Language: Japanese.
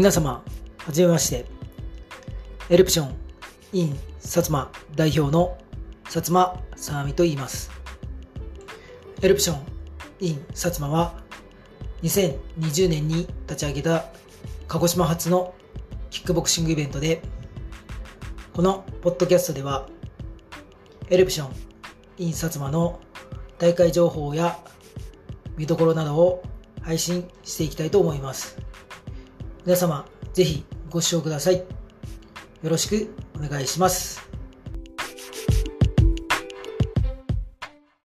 皆様、はじめまして。エルプション in 薩摩代表の薩摩さあみと言います。エルプション in 薩摩は2020年に立ち上げた鹿児島発のキックボクシングイベントで、このポッドキャストでは、エルプション in 薩摩の大会情報や見どころなどを配信していきたいと思います。皆様、ぜひご視聴ください。よろしくお願いします。